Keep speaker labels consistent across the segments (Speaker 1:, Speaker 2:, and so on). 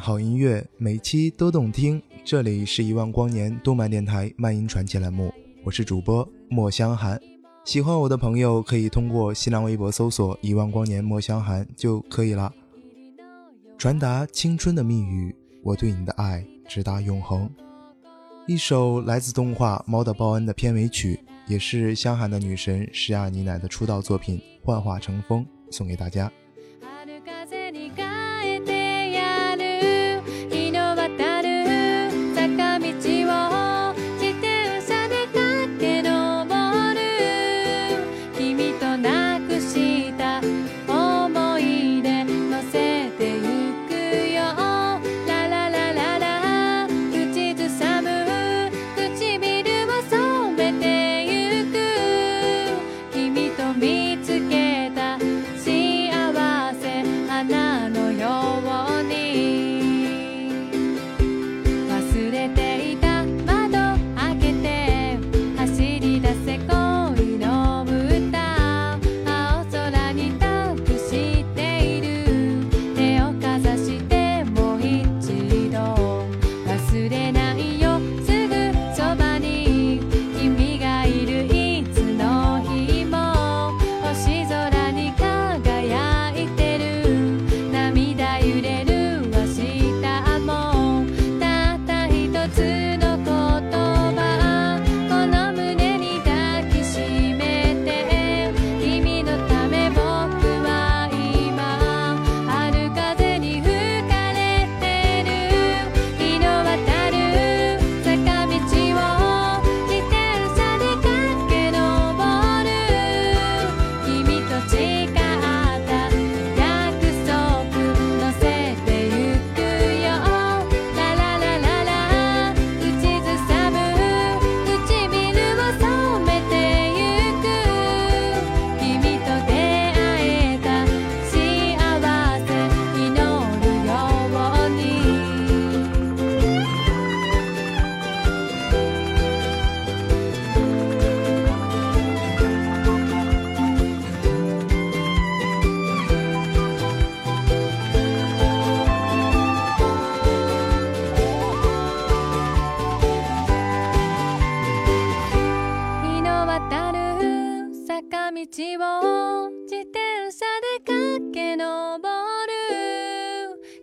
Speaker 1: 好音乐，每期都动听。这里是一万光年动漫电台漫音传奇栏目，我是主播莫香寒。喜欢我的朋友可以通过新浪微博搜索“一万光年莫香寒”就可以了。传达青春的蜜语，我对你的爱直达永恒。一首来自动画《猫的报恩》的片尾曲，也是香寒的女神施亚妮奶的出道作品《幻化成风》，送给大家。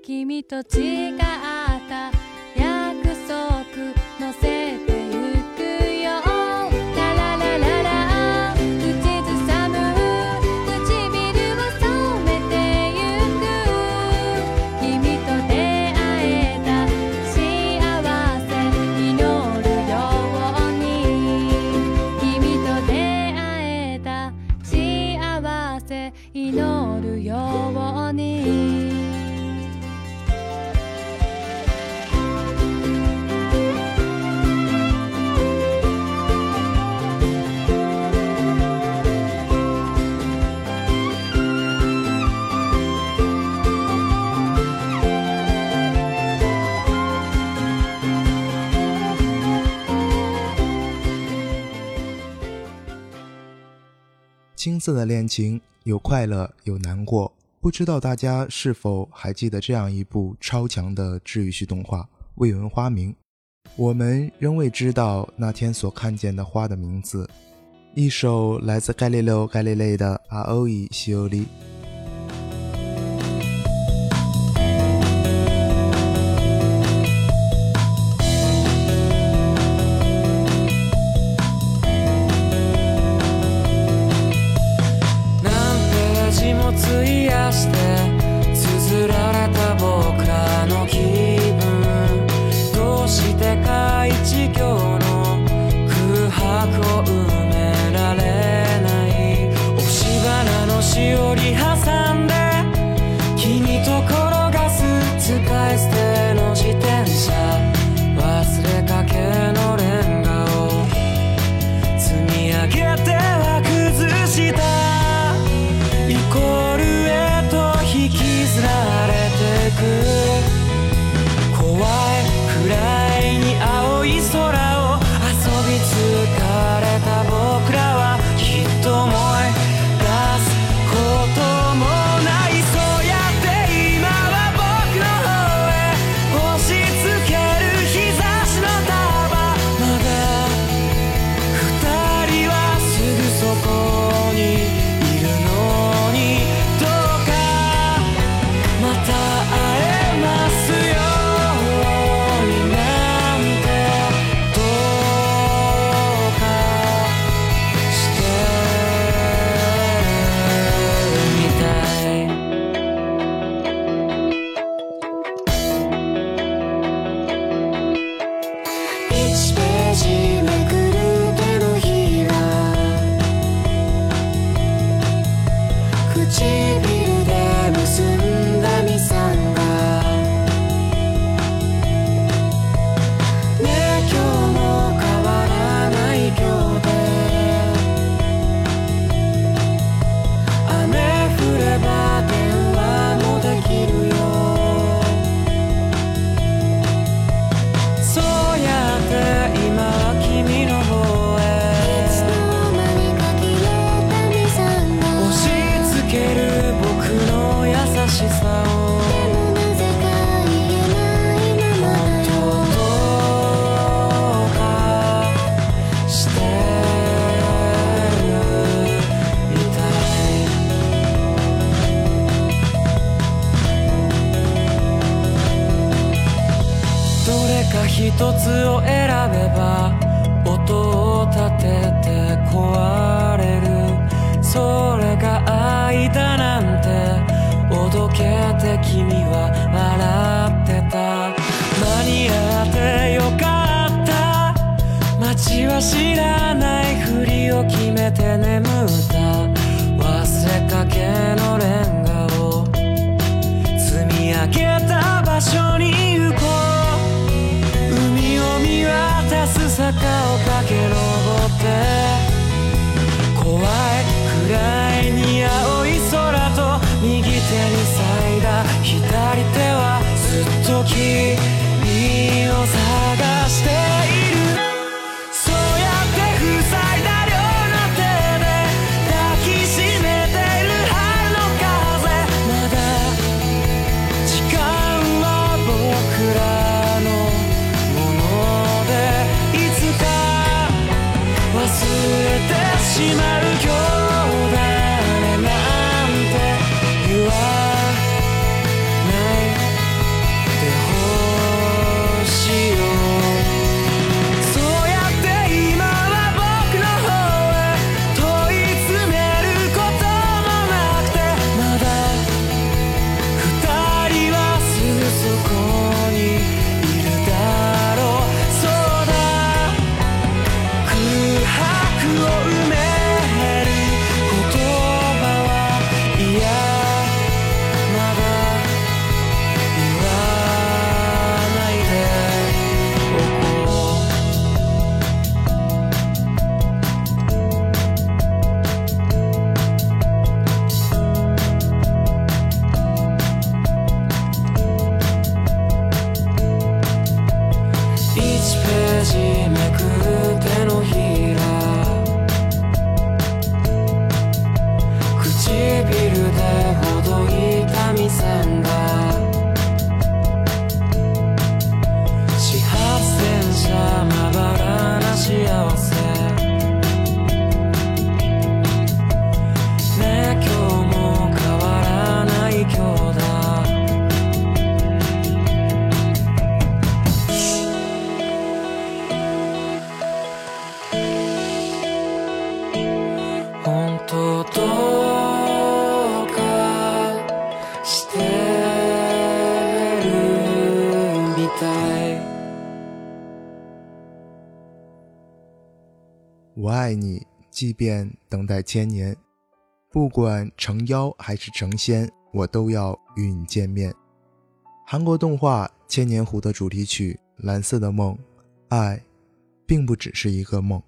Speaker 2: 君と違った
Speaker 1: 青涩的恋情，有快乐，有难过。不知道大家是否还记得这样一部超强的治愈系动画《未闻花名》？我们仍未知道那天所看见的花的名字。
Speaker 3: 一首来自盖里六盖里类的阿欧伊西欧里。
Speaker 4: て眠った忘れかけのレンガを積み上げた。場所に行こう海を見渡す坂を駆け上って怖いくらいに青い空と右手に咲いた左手はずっと君
Speaker 5: 我爱你，即便等待千年，不管成妖还是成仙，我都要与你见面。韩国动画《千年狐》的主题曲《蓝色的梦》，爱，并不只是一个梦。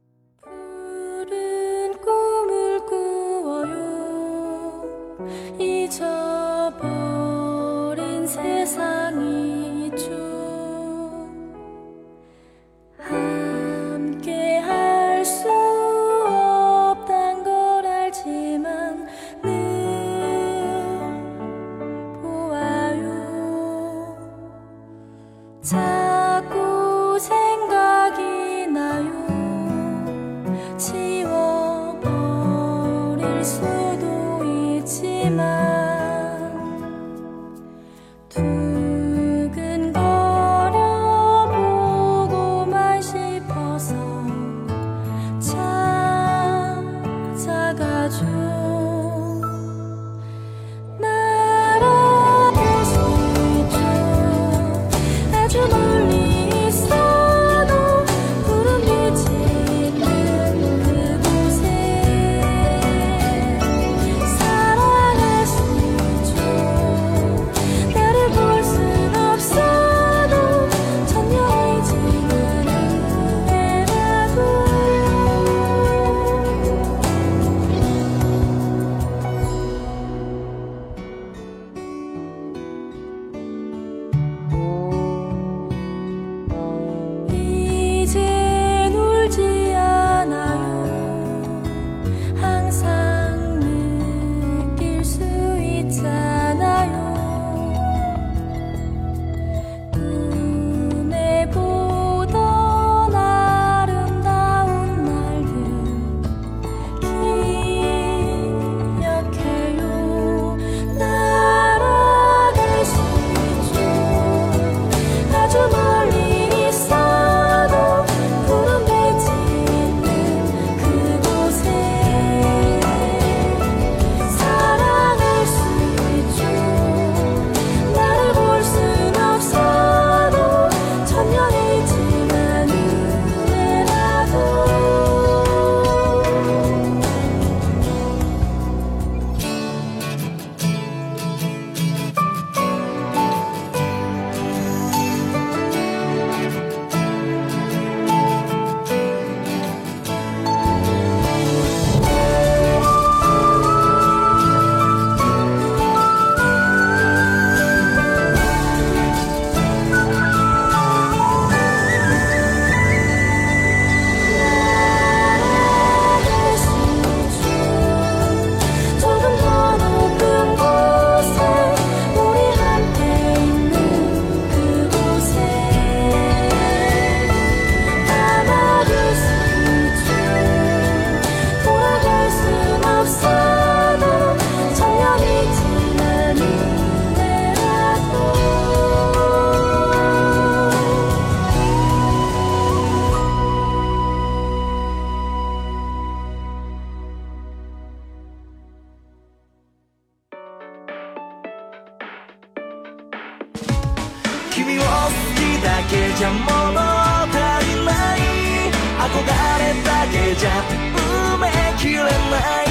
Speaker 6: じゃ埋めきれない」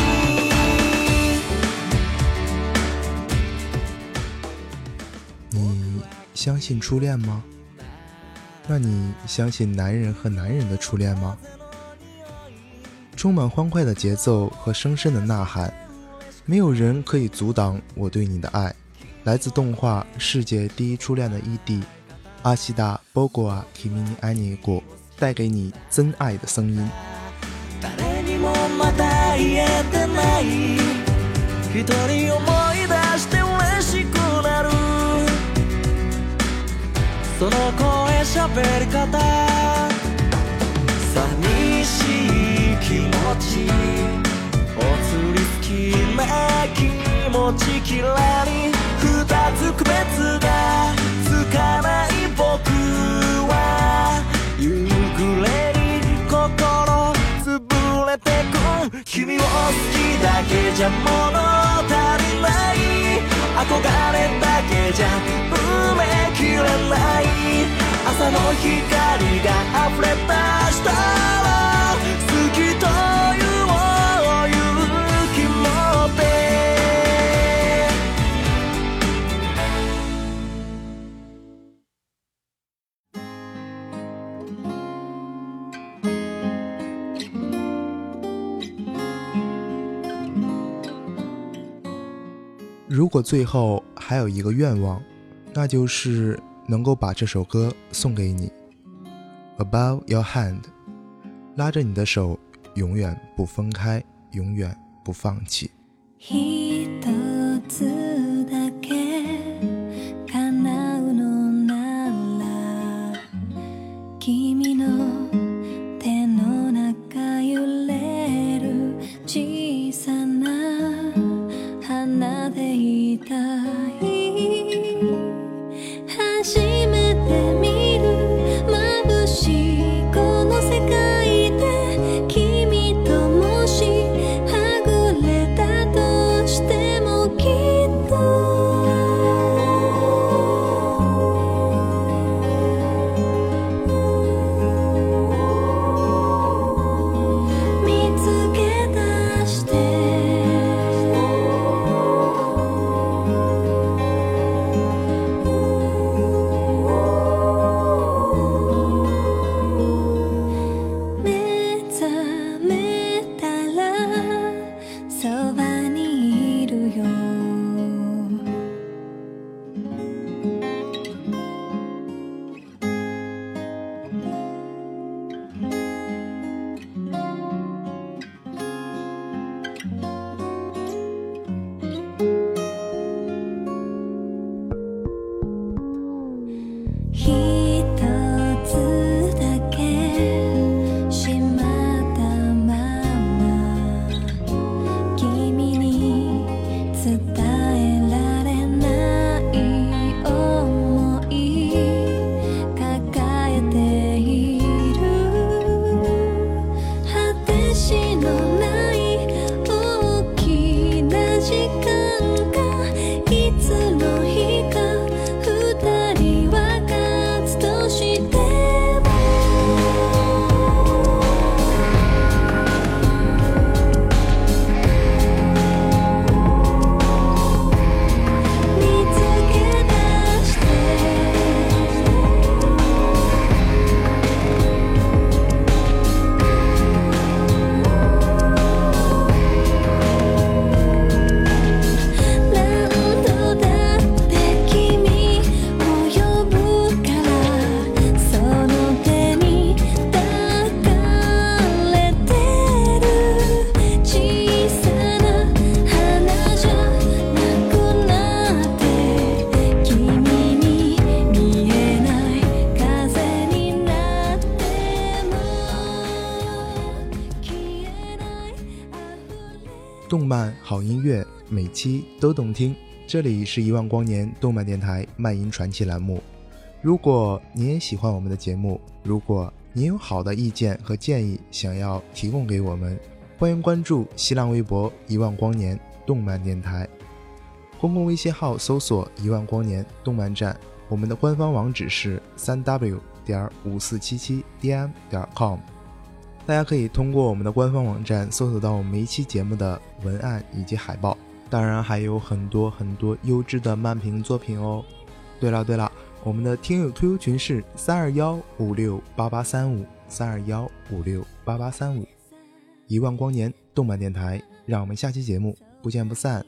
Speaker 5: 你相信初恋吗？那你相信男人和男人的初恋吗？充满欢快的节奏和深深的呐喊，没有人可以阻挡我对你的爱。来自动画《世界第一初恋》的 ED 阿西达波果啊 Kimi ni a n i g o 带给你真爱的声音。
Speaker 6: 言えてない。一人思い出して嬉しくなる。その声喋り方。寂しい気持ち。お釣り好きな気持ちきらり二つ区別がつかない僕は。君を好きだけじゃ物足りない憧れだけじゃ埋めきれない朝の光が溢れ出した
Speaker 2: 如果最后还有一个愿望，那就是能够把这首歌送给你。Above your hand，拉着你的手，永远不分开，永远不放弃。
Speaker 7: 一つだけ叶うのなら君の
Speaker 2: 动漫好音乐，每期都动听。这里是一万光年动漫电台漫音传奇栏目。如果你也喜欢我们的节目，如果你有好的意见和建议想要提供给我们，欢迎关注新浪微博“一万光年动漫电台”，公共微信号搜索“一万光年动漫站”。我们的官方网址是三 w 点五四七七 dm 点 com。大家可以通过我们的官方网站搜索到我们一期节目的文案以及海报，当然还有很多很多优质的漫评作品哦。对了对了，我们的听友 QQ 群是三二幺五六八八三五三二幺五六八八三五，一万光年动漫电台，让我们下期节目不见不散。